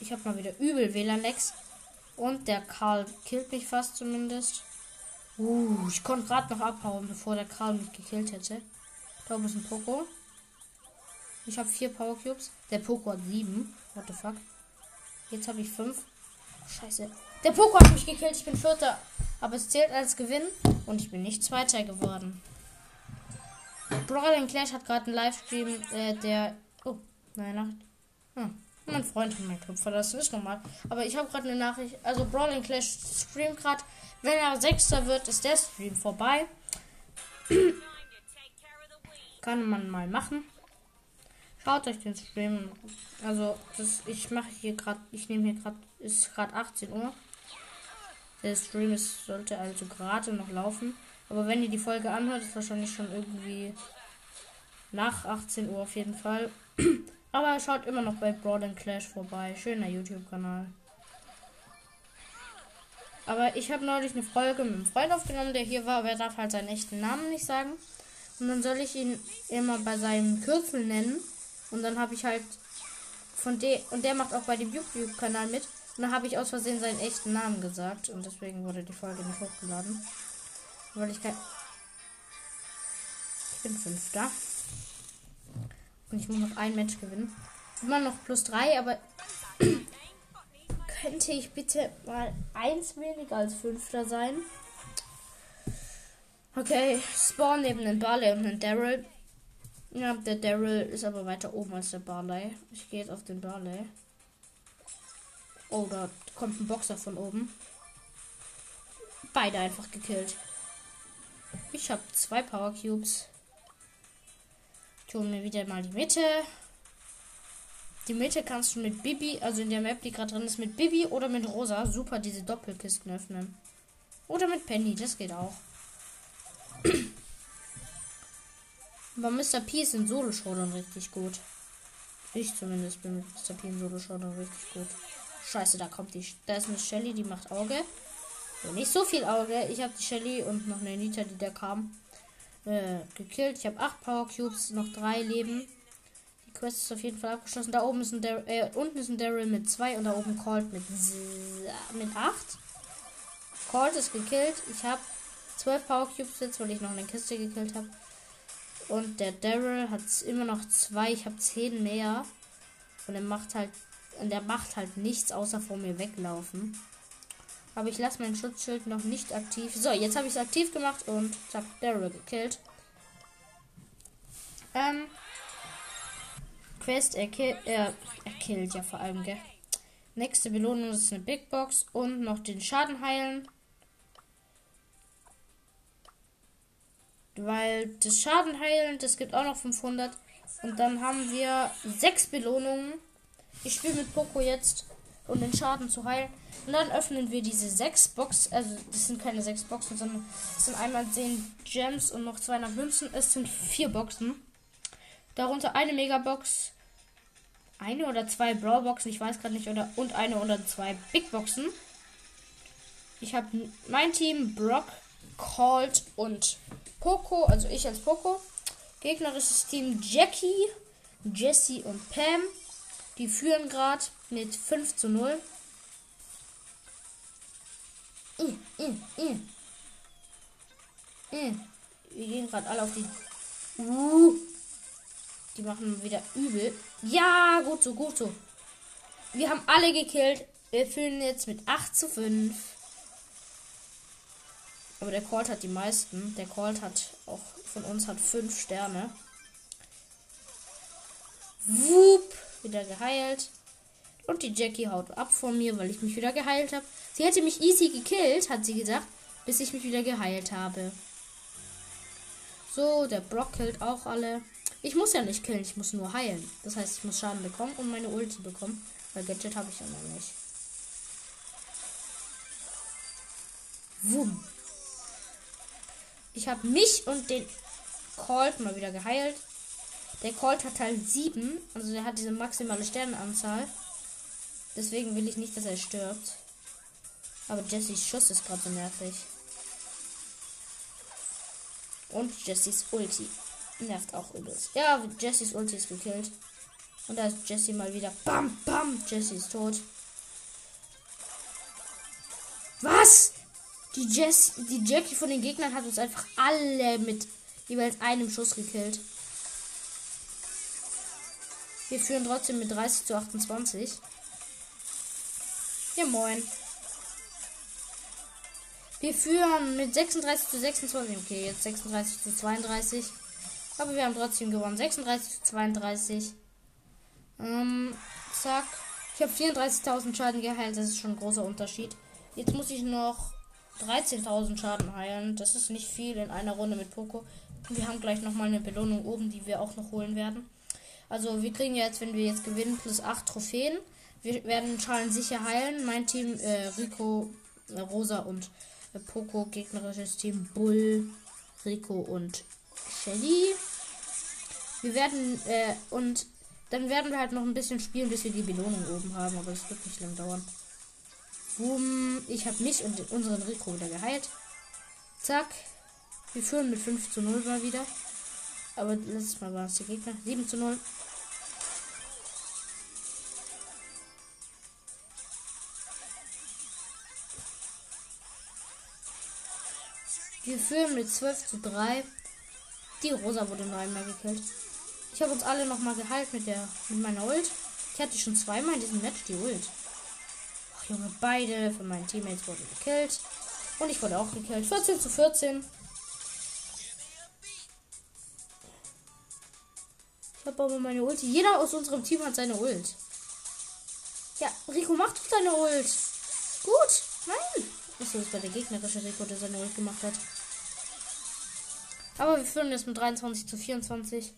Ich habe mal wieder übel WLAN-Lex. Und der Karl killt mich fast zumindest. Uh, ich konnte gerade noch abhauen, bevor der Karl mich gekillt hätte. Da oben ist ein Poco. Ich habe vier Power Cubes. Der Poco hat sieben. What the fuck? Jetzt habe ich fünf. Scheiße. Der Poco hat mich gekillt. Ich bin Vierter. Aber es zählt als Gewinn. Und ich bin nicht Zweiter geworden. Brawling Clash hat gerade einen Livestream, äh, der. Oh, nein, Nacht. Hm. Mein Freund hat meinen Club verlassen, ist normal. Aber ich habe gerade eine Nachricht. Also Brawling Clash streamt gerade. Wenn er Sechster wird, ist der Stream vorbei. <clears throat> Kann man mal machen. Schaut euch den Stream. Also das, ich mache hier gerade. Ich nehme hier gerade. Ist gerade 18 Uhr. Der Stream ist, sollte also gerade noch laufen. Aber wenn ihr die Folge anhört, ist wahrscheinlich schon irgendwie nach 18 Uhr auf jeden Fall. <clears throat> Aber schaut immer noch bei Broad Clash vorbei. Schöner YouTube-Kanal. Aber ich habe neulich eine Folge mit einem Freund aufgenommen, der hier war, aber er darf halt seinen echten Namen nicht sagen. Und dann soll ich ihn immer bei seinem Kürzel nennen. Und dann habe ich halt von dem, und der macht auch bei dem YouTube-Kanal mit. Und dann habe ich aus Versehen seinen echten Namen gesagt. Und deswegen wurde die Folge nicht hochgeladen. Weil ich kein. Ich bin Fünfter. Und ich muss noch ein Match gewinnen. Immer noch plus drei, aber könnte ich bitte mal eins weniger als Fünfter sein? Okay, Spawn neben den Barley und den Daryl. Ja, der Daryl ist aber weiter oben als der Barley. Ich gehe jetzt auf den Barley. Oh, da kommt ein Boxer von oben. Beide einfach gekillt. Ich habe zwei Power Cubes. Hole mir wieder mal die Mitte. Die Mitte kannst du mit Bibi, also in der Map, die gerade drin ist, mit Bibi oder mit Rosa super diese Doppelkisten öffnen. Oder mit Penny, das geht auch. <clears throat> Aber Mr. P ist in Solo Showdown richtig gut. Ich zumindest bin mit Mr. P in Solo Showdown richtig gut. Scheiße, da kommt die. Da ist eine Shelly, die macht Auge. Ja, nicht so viel Auge. Ich habe die Shelly und noch eine Nita, die da kam äh, gekillt. Ich habe 8 Power Cubes, noch 3 Leben. Quest ist auf jeden Fall abgeschlossen. Da oben ist ein Dar äh, unten ist ein Daryl mit 2 und da oben Colt mit, mit 8. Colt ist gekillt. Ich habe 12 Power Cubes jetzt, weil ich noch eine Kiste gekillt habe. Und der Daryl hat immer noch 2. Ich habe 10 mehr. Und er macht halt. Und er macht halt nichts außer vor mir weglaufen. Aber ich lasse mein Schutzschild noch nicht aktiv. So, jetzt habe ich es aktiv gemacht und zack, Daryl gekillt. Ähm. Quest, er, kill, er, er killt ja vor allem, gell? Nächste Belohnung ist eine Big Box und noch den Schaden heilen. Weil das Schaden heilen, das gibt auch noch 500. Und dann haben wir sechs Belohnungen. Ich spiele mit Poco jetzt, um den Schaden zu heilen. Und dann öffnen wir diese sechs Boxen. Also, das sind keine sechs Boxen, sondern es sind einmal 10 Gems und noch 200 Münzen. Es sind vier Boxen. Darunter eine Megabox, eine oder zwei Brawlboxen, ich weiß gerade nicht, oder und eine oder zwei Big Boxen. Ich habe mein Team Brock, Colt und Poco, also ich als Poco. Gegnerisches Team Jackie, Jesse und Pam. Die führen gerade mit 5 zu 0. Mm, mm, mm. Mm. Wir gehen gerade alle auf die. Uh. Die machen wieder übel. Ja, gut so, gut so. Wir haben alle gekillt. Wir führen jetzt mit 8 zu 5. Aber der Colt hat die meisten. Der Colt hat auch von uns hat 5 Sterne. Wupp, wieder geheilt. Und die Jackie haut ab von mir, weil ich mich wieder geheilt habe. Sie hätte mich easy gekillt, hat sie gesagt, bis ich mich wieder geheilt habe. So, der Brock killt auch alle. Ich muss ja nicht killen, ich muss nur heilen. Das heißt, ich muss Schaden bekommen und meine Ulti bekommen. Weil Gadget habe ich ja noch nicht. Wumm. Ich habe mich und den Colt mal wieder geheilt. Der Colt hat halt 7, also der hat diese maximale Sternenanzahl. Deswegen will ich nicht, dass er stirbt. Aber Jessys Schuss ist gerade so nervig. Und Jessys Ulti. Nervt auch übelst. Ja, Jessys Ulti ist gekillt. Und da ist Jessie mal wieder. Bam, bam. Jessie ist tot. Was? Die, Jess, die Jackie von den Gegnern hat uns einfach alle mit jeweils einem Schuss gekillt. Wir führen trotzdem mit 30 zu 28. Ja, moin. Wir führen mit 36 zu 26. Okay, jetzt 36 zu 32. Aber wir haben trotzdem gewonnen. 36 zu 32. Ähm, zack. Ich habe 34.000 Schaden geheilt. Das ist schon ein großer Unterschied. Jetzt muss ich noch 13.000 Schaden heilen. Das ist nicht viel in einer Runde mit Poco. Wir haben gleich nochmal eine Belohnung oben, die wir auch noch holen werden. Also wir kriegen jetzt, wenn wir jetzt gewinnen, plus 8 Trophäen. Wir werden Schalen sicher heilen. Mein Team äh, Rico, äh, Rosa und äh, Poco. Gegnerisches Team Bull, Rico und Shelly. Wir werden, äh, und dann werden wir halt noch ein bisschen spielen, bis wir die Belohnung oben haben. Aber das wird nicht lang dauern. Boom. Ich habe mich und unseren Rico wieder geheilt. Zack. Wir führen mit 5 zu 0 mal wieder. Aber letztes Mal war es der Gegner. 7 zu 0. Wir führen mit 12 zu 3. Die Rosa wurde noch einmal gekillt. Ich habe uns alle noch mal geheilt mit der mit meiner Ult. Ich hatte schon zweimal in diesem Match die Ult. Ach Junge, beide von meinen Teammates wurden gekillt. Und ich wurde auch gekillt. 14 zu 14. Ich habe aber meine Ult. Jeder aus unserem Team hat seine Ult. Ja, Rico, mach doch deine Ult. Gut. Nein. Achso, das war der gegnerische Rico, der seine Ult gemacht hat. Aber wir führen jetzt mit 23 zu 24.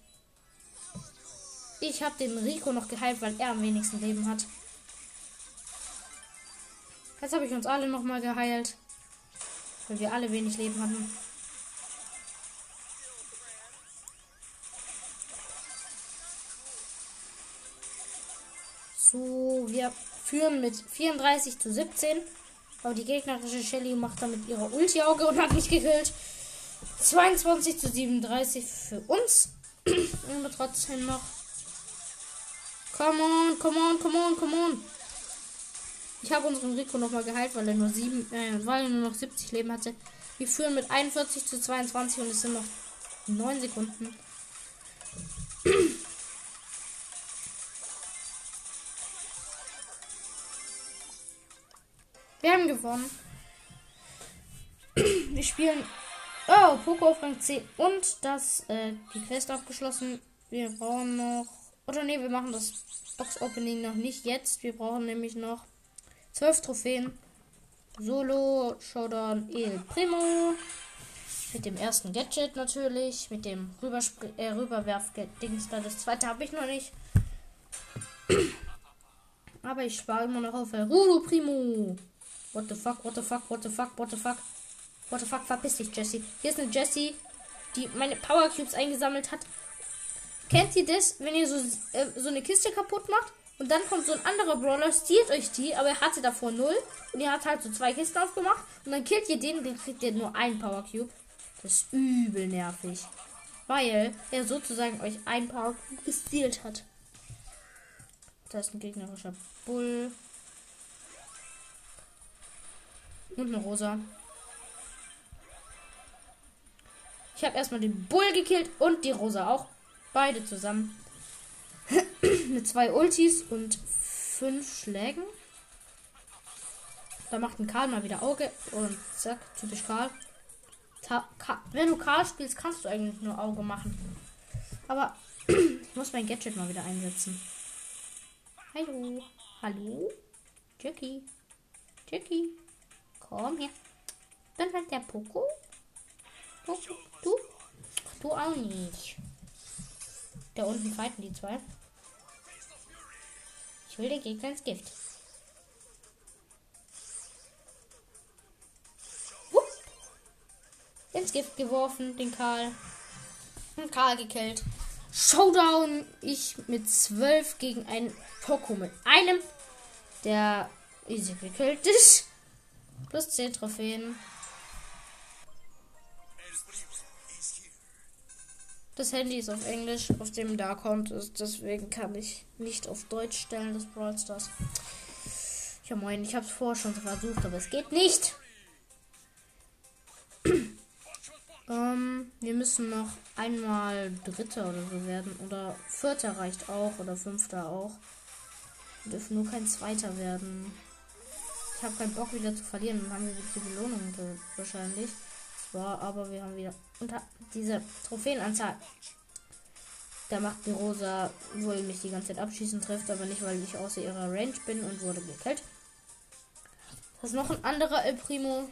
Ich habe den Rico noch geheilt, weil er am wenigsten Leben hat. Jetzt habe ich uns alle noch mal geheilt. Weil wir alle wenig Leben hatten. So, wir führen mit 34 zu 17. Aber die gegnerische Shelly macht damit ihre Ulti-Auge und hat mich gekillt. 22 zu 37 für uns. <clears throat> Aber trotzdem noch. Come on, come on, come on, come on. Ich habe unseren Rico nochmal geheilt, weil er nur sieben, äh, weil er nur noch 70 Leben hatte. Wir führen mit 41 zu 22 und es sind noch 9 Sekunden. <clears throat> Wir haben gewonnen. <clears throat> Wir spielen. Oh, Poco auf Rang 10 und das, äh, die Quest abgeschlossen. Wir brauchen noch. Oder nee, wir machen das Box Opening noch nicht jetzt. Wir brauchen nämlich noch 12 Trophäen. Solo, Showdown, El Primo. Mit dem ersten Gadget natürlich. Mit dem äh, Rüberwerf-Dings da. Das zweite habe ich noch nicht. Aber ich spare immer noch auf Rudo Primo. What the fuck, what the fuck, what the fuck, what the fuck. What the fuck, verpiss dich, Jessie. Hier ist eine Jessie, die meine Power Cubes eingesammelt hat. Kennt ihr das, wenn ihr so, äh, so eine Kiste kaputt macht? Und dann kommt so ein anderer Brawler, stiehlt euch die, aber er hatte davor null. Und ihr habt halt so zwei Kisten aufgemacht. Und dann killt ihr den, dann kriegt ihr nur einen Power Cube. Das ist übel nervig. Weil er sozusagen euch ein Power Cube gestealt hat. Da ist ein gegnerischer Bull. Und eine Rosa. Ich habe erstmal den Bull gekillt und die Rosa auch. Beide zusammen. <clears throat> Mit zwei Ultis und fünf Schlägen. Da macht ein Karl mal wieder Auge. Und zack, typisch Karl. Ta Ka Wenn du Karl spielst, kannst du eigentlich nur Auge machen. Aber ich <clears throat> muss mein Gadget mal wieder einsetzen. Hallo. Hallo? Jackie. Jackie. Komm her. Dann halt der Poco. Poco. Du? Du auch nicht. Da unten fighten die zwei. Ich will den Gegner ins Gift. Ins Gift geworfen, den Karl. Und Karl gekillt. Showdown. Ich mit 12 gegen einen Poco mit einem, der easy gekillt ist. Plus 10 Trophäen. Das Handy ist auf Englisch, auf dem der Account ist. Deswegen kann ich nicht auf Deutsch stellen, das Brawl Stars. Ja moin, ich habe es vorher schon versucht, aber es geht nicht. <clears throat> ähm, wir müssen noch einmal Dritter oder so werden. Oder Vierter reicht auch. Oder Fünfter auch. Wir dürfen nur kein Zweiter werden. Ich habe keinen Bock wieder zu verlieren. Dann haben wir die Belohnung wahrscheinlich. Zwar, aber wir haben wieder unter diese Trophäenanzahl. Da macht die Rosa wohl mich die ganze Zeit abschießen, trifft aber nicht, weil ich außer ihrer Range bin und wurde gekillt. Das ist noch ein anderer El Primo.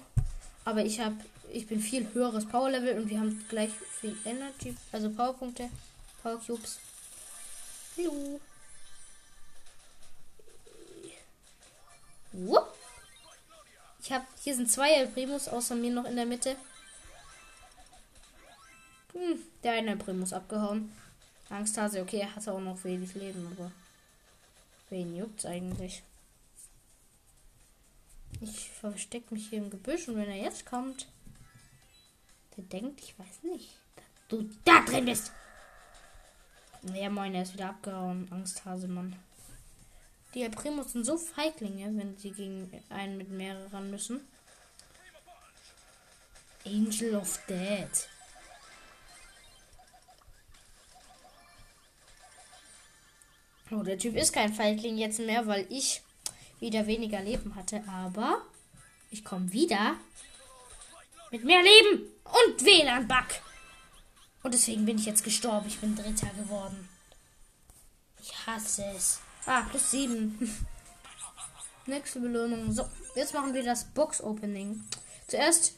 Aber ich habe, ich bin viel höheres Power Level und wir haben gleich viel Energy, also Powerpunkte, Power Cubes. Hallo. Wupp. Ich habe, hier sind zwei El Primos außer mir noch in der Mitte. Hm, der eine Primus abgehauen. Angsthase, okay, er hatte auch noch wenig Leben, aber wen juckt's eigentlich? Ich verstecke mich hier im Gebüsch und wenn er jetzt kommt, der denkt, ich weiß nicht, dass du da drin bist. Ja, moin, er ist wieder abgehauen. Angsthase, Mann. Die El Primos sind so Feiglinge, wenn sie gegen einen mit mehreren müssen. Angel of Dead. Oh, der Typ ist kein Feigling jetzt mehr, weil ich wieder weniger Leben hatte. Aber ich komme wieder mit mehr Leben und WLAN-Bug. Und deswegen bin ich jetzt gestorben. Ich bin Dritter geworden. Ich hasse es. Ah, plus 7. <laughs> Nächste Belohnung. So, jetzt machen wir das Box-Opening. Zuerst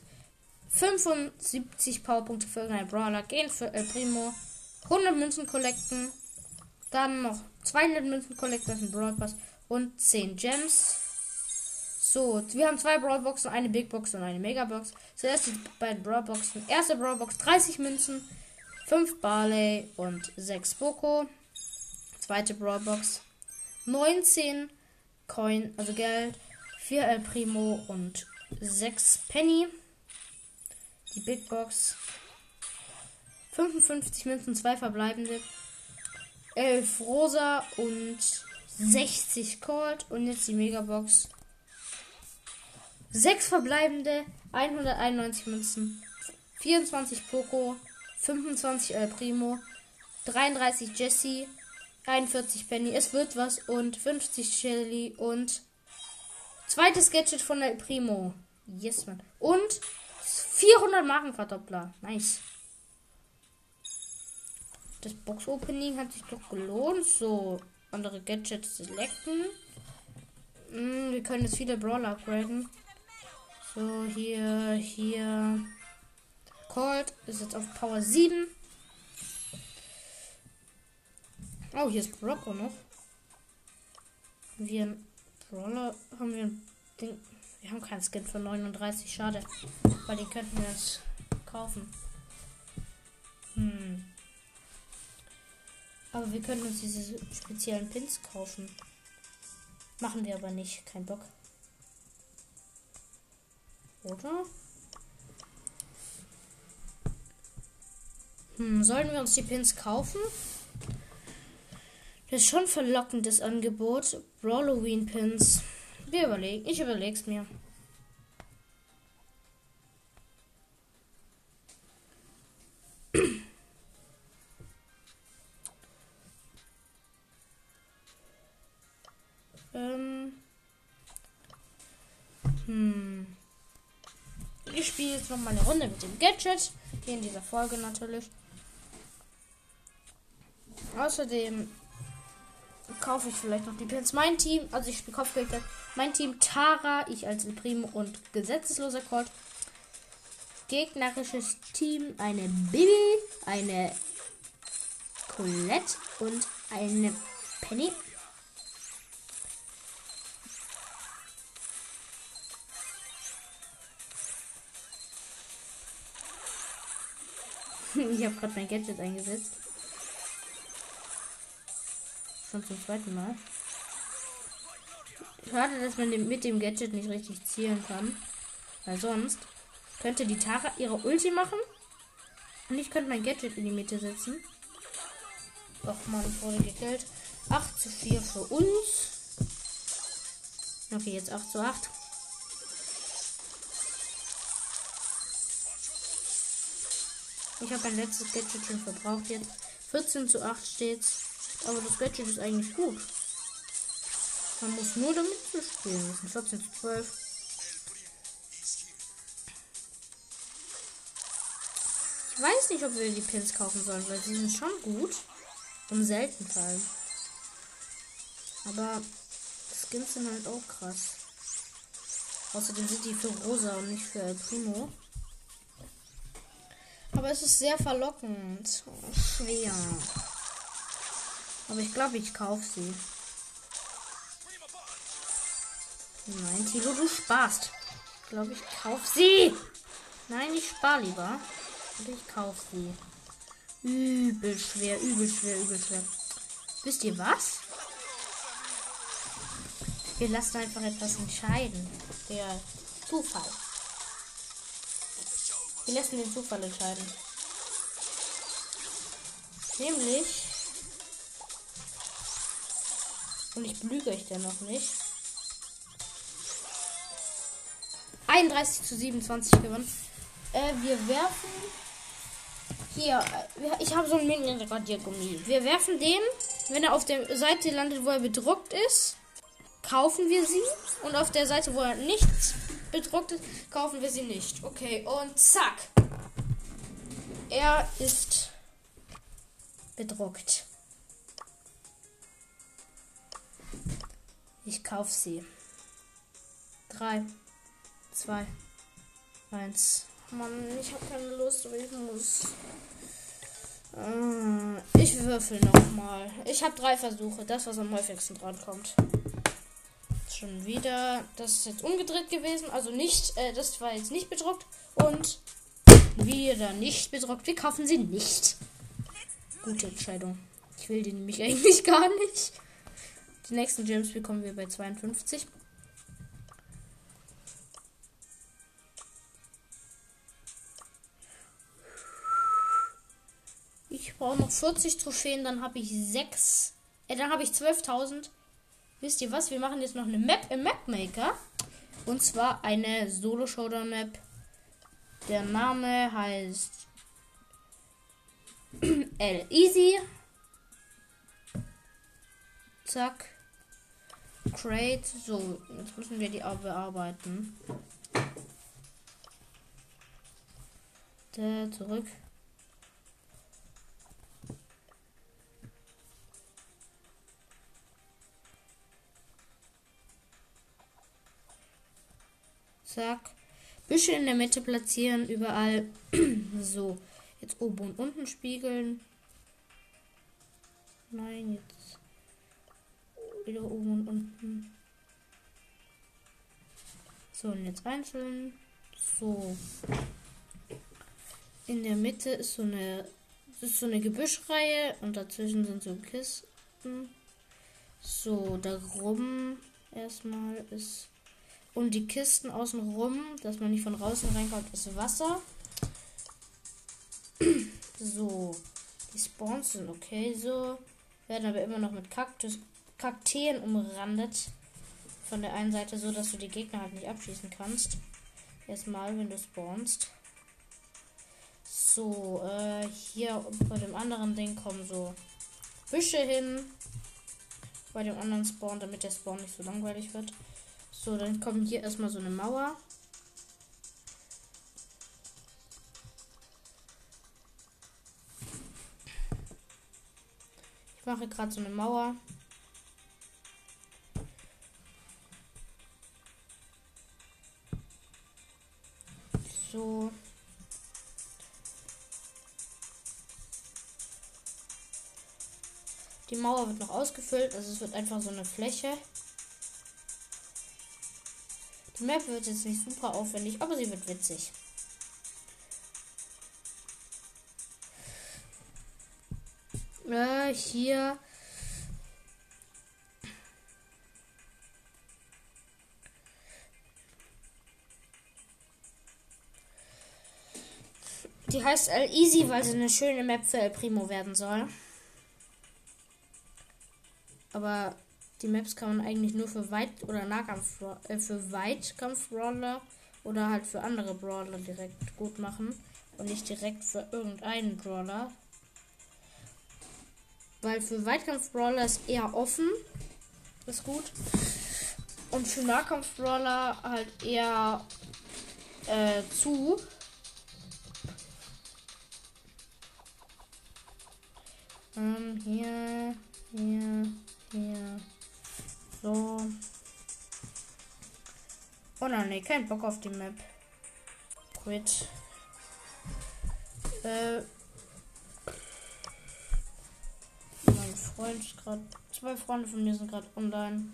75 Powerpunkte für irgendeinen Brawler gehen für El Primo. 100 Münzen collecten. Dann noch 200 Münzen ist ein Brawl Pass. Und 10 Gems. So, wir haben zwei Brawl Boxen, eine Big Box und eine Mega Box. Zuerst die beiden Brawl Boxen. Erste Brawl Box 30 Münzen, 5 Barley und 6 Boko. Zweite Brawl Box 19 Coin, also Geld, 4 El Primo und 6 Penny. Die Big Box 55 Münzen, 2 verbleibende, 11 rosa und 60 Cold. Und jetzt die Megabox. 6 verbleibende, 191 Münzen, 24 Poco, 25 El Primo, 33 Jesse, 41 Penny, es wird was und 50 Shelly und zweites Gadget von El Primo. Yes, man. Und 400 Markenverdoppler. Nice. Das Box-Opening hat sich doch gelohnt. So, andere Gadgets selecten. Mm, wir können jetzt viele Brawler upgraden. So, hier, hier. Cold ist jetzt auf Power 7. Oh, hier ist Brock noch. Wir Brawler haben wir ein Ding. Wir haben keinen Skin für 39, schade. Weil den könnten wir jetzt kaufen. Hm. Aber wir können uns diese speziellen Pins kaufen. Machen wir aber nicht. Kein Bock. Oder? Hm, sollen wir uns die Pins kaufen? Das ist schon verlockendes Angebot. Halloween Pins. Wir überlegen. Ich überleg's mir. Hm. Ich spiele jetzt noch mal eine Runde mit dem Gadget. Hier in dieser Folge natürlich. Außerdem kaufe ich vielleicht noch die Pins. Mein Team, also ich spiele Kopfgeld. Mein Team Tara, ich als El und gesetzesloser Colt. Gegnerisches Team eine Bibi, eine Colette und eine Penny. <laughs> ich habe gerade mein Gadget eingesetzt. Schon zum zweiten Mal. Schade, dass man mit dem Gadget nicht richtig zielen kann. Weil sonst könnte die Tara ihre Ulti machen. Und ich könnte mein Gadget in die Mitte setzen. Doch, man, ich wurde gekillt. 8 zu 4 für uns. Okay, jetzt 8 zu 8. Ich habe mein letztes Gadget schon verbraucht jetzt. 14 zu 8 steht's. Aber das Gadget ist eigentlich gut. Man muss nur damit spielen. Das sind 14 zu 12. Ich weiß nicht, ob wir die Pins kaufen sollen, weil sie sind schon gut. Im selten Fall. Aber Skins sind halt auch krass. Außerdem sind die für Rosa und nicht für El Primo. Aber es ist sehr verlockend. Schwer. Aber ich glaube, ich kaufe sie. Nein, Tilo, du sparst. Ich glaube, ich kaufe sie. Nein, ich spare lieber. Und ich kaufe sie. Übel schwer, übel schwer, übel schwer. Wisst ihr was? Wir lassen einfach etwas entscheiden. Der Zufall. Wir lassen den Zufall entscheiden. Nämlich Und ich belüge euch ja noch nicht. 31 zu 27 gewonnen. Äh, wir werfen. Hier, äh, ich habe so ein Minion-Radiergummi. Wir werfen den, wenn er auf der Seite landet, wo er bedruckt ist, kaufen wir sie. Und auf der Seite, wo er nicht bedruckt ist, kaufen wir sie nicht. Okay, und zack. Er ist bedruckt. Ich kaufe sie. 3, 2, 1. Mann, ich habe keine Lust, aber ich muss. Äh, ich würfel nochmal. Ich habe drei Versuche. Das, was am häufigsten dran kommt. Schon wieder. Das ist jetzt umgedreht gewesen. Also nicht. Äh, das war jetzt nicht bedruckt. Und wieder nicht bedruckt. Wir kaufen sie nicht. Gute Entscheidung. Ich will die nämlich <laughs> eigentlich gar nicht. Die nächsten Gems bekommen wir bei 52. Ich brauche noch 40 Trophäen, dann habe ich 6. Äh, dann habe ich 12.000. Wisst ihr was? Wir machen jetzt noch eine Map im Mapmaker. Und zwar eine Solo-Showdown-Map. Der Name heißt <clears throat> L Easy. Zack. Crate. So, jetzt müssen wir die bearbeiten. Der zurück. Zack. Büsche in der Mitte platzieren, überall. <clears throat> so. Jetzt oben und unten spiegeln. Nein, jetzt wieder oben und unten. So, und jetzt einzeln. So. In der Mitte ist so eine ist so eine Gebüschreihe und dazwischen sind so Kisten. So, darum erstmal ist und die Kisten außenrum, dass man nicht von draußen reinkommt, ist Wasser. <clears throat> so, die Spawns sind okay so, werden aber immer noch mit Kaktus, Kakteen umrandet von der einen Seite, so dass du die Gegner halt nicht abschießen kannst. Erstmal, wenn du spawnst. So, äh, hier bei dem anderen Ding kommen so Büsche hin. Bei dem anderen Spawn, damit der Spawn nicht so langweilig wird. So, dann kommt hier erstmal so eine Mauer. Ich mache gerade so eine Mauer. So. Die Mauer wird noch ausgefüllt, also es wird einfach so eine Fläche. Die Map wird jetzt nicht super aufwendig, aber sie wird witzig. Äh, hier. Die heißt El Easy, weil sie eine schöne Map für El Primo werden soll. Aber die Maps kann man eigentlich nur für Weit- oder Nahkampf äh, für Weitkampf-Brawler oder halt für andere Brawler direkt gut machen und nicht direkt für irgendeinen Brawler. Weil für Weitkampf-Brawler ist eher offen. ist gut. Und für Nahkampf-Brawler halt eher äh, zu. Ähm, hier, hier, hier. So. Oh nein, nee, kein Bock auf die Map. Quit. Äh. Mein Freund ist gerade. Zwei Freunde von mir sind gerade online.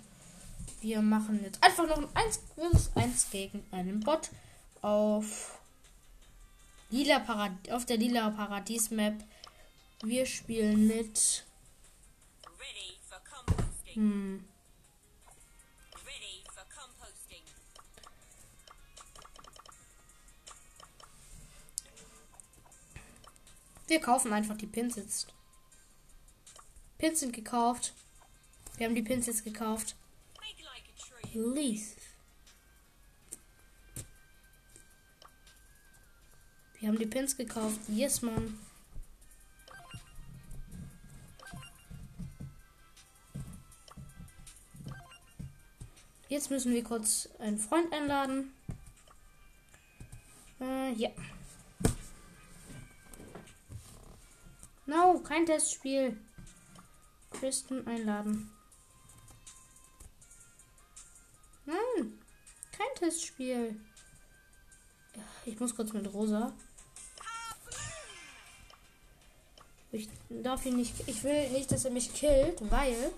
Wir machen jetzt einfach noch ein 1 vs 1 gegen einen Bot auf Lila Parad auf der Lila Paradies Map. Wir spielen mit hm. Wir kaufen einfach die Pins jetzt. Pins sind gekauft. Wir haben die Pins jetzt gekauft. Please. Wir haben die Pins gekauft. Yes, man. Jetzt müssen wir kurz einen Freund einladen. Äh, ja. No, kein Testspiel. Kristen einladen. Nein, kein Testspiel. Ich muss kurz mit Rosa. Ich darf ihn nicht. Ich will nicht, dass er mich killt, weil.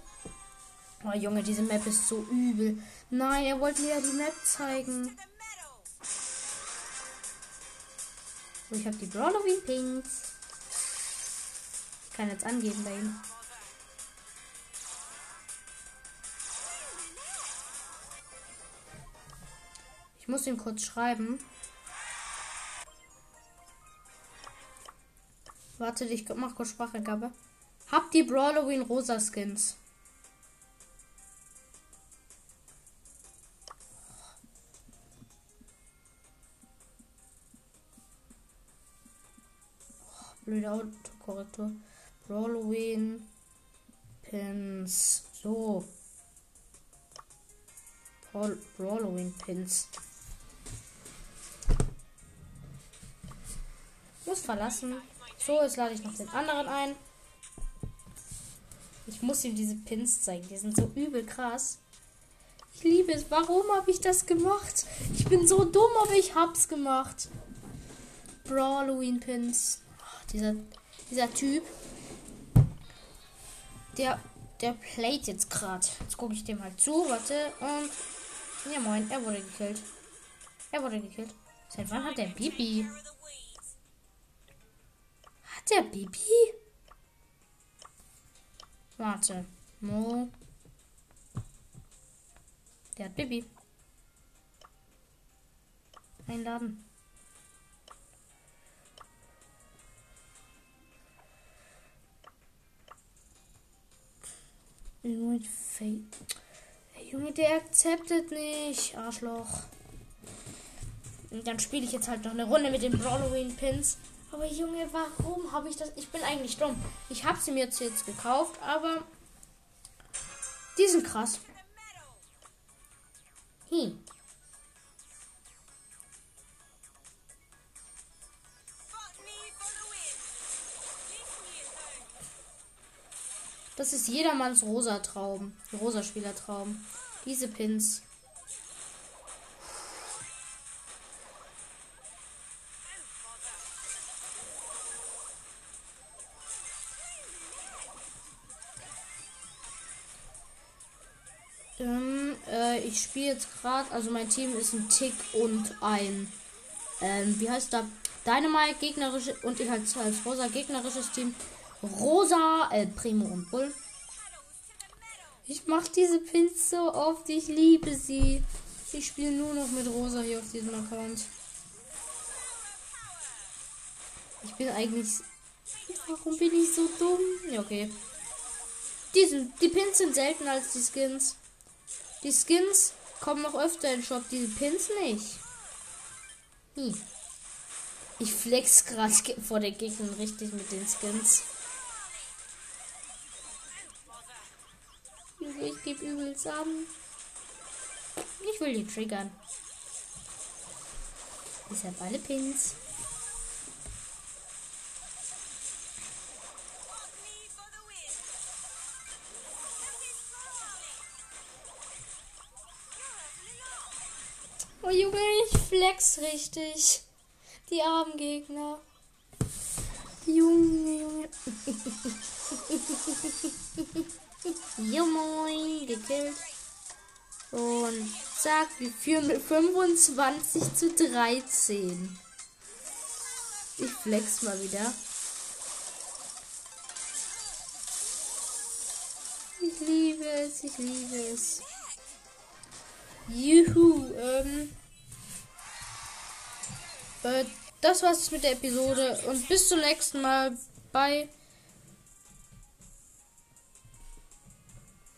Oh Junge, diese Map ist so übel. Nein, er wollte mir ja die Map zeigen. ich habe die Brawloween Pinks kann jetzt angeben bei ihm. Ich muss ihm kurz schreiben. Warte, ich mach kurz Spracheingabe. Habt die Brawloween rosa Skins? blöde Autokorrektur. Halloween Pins. So. Halloween Pins. Muss verlassen. So, jetzt lade ich noch den anderen ein. Ich muss ihm diese Pins zeigen. Die sind so übel krass. Ich liebe es. Warum habe ich das gemacht? Ich bin so dumm, aber ich hab's gemacht. Brawloween Pins. Ach, dieser, dieser Typ. Der, der playt jetzt gerade. Jetzt gucke ich dem halt zu. Warte. Und. Ja, moin. Er wurde gekillt. Er wurde gekillt. Seit wann hat der Bibi? Hat der Bibi? Warte. Mo. Der hat Bibi. Einladen. Junge, der akzeptiert nicht. Arschloch. Und dann spiele ich jetzt halt noch eine Runde mit den Halloween Pins. Aber Junge, warum habe ich das? Ich bin eigentlich dumm. Ich habe sie mir jetzt, jetzt gekauft, aber die sind krass. Hm. Das ist jedermanns rosa Traum. Rosa Spielertraum. Diese Pins. Ähm, äh, ich spiele jetzt gerade, also mein Team ist ein Tick und ein, ähm, wie heißt da? Dynamite gegnerische und ich als, als rosa gegnerisches Team. Rosa, El Primo und Bull. Ich mache diese Pins so oft, ich liebe sie. Ich spiele nur noch mit Rosa hier auf diesem Account. Ich bin eigentlich. Warum bin ich so dumm? Ja, okay. Die, sind, die Pins sind seltener als die Skins. Die Skins kommen noch öfter in den Shop, diese Pins nicht. Hm. Ich flex gerade <laughs> vor der Gegner richtig mit den Skins. Ich gebe übelst an. Ich will die triggern. Ich habe alle Pins. Oh Junge, ich flex richtig. Die armen Gegner. Junge, Junge. <laughs> Jo moin, gekillt. Und zack, wir führen mit 25 zu 13. Ich flex mal wieder. Ich liebe es, ich liebe es. Juhu, ähm. Äh, das war's mit der Episode und bis zum nächsten Mal bei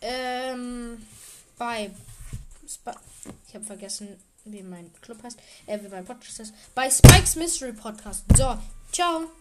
ähm bei Sp ich habe vergessen, wie mein Club heißt, äh, wie mein Podcast heißt, bei Spikes Mystery Podcast. So, ciao.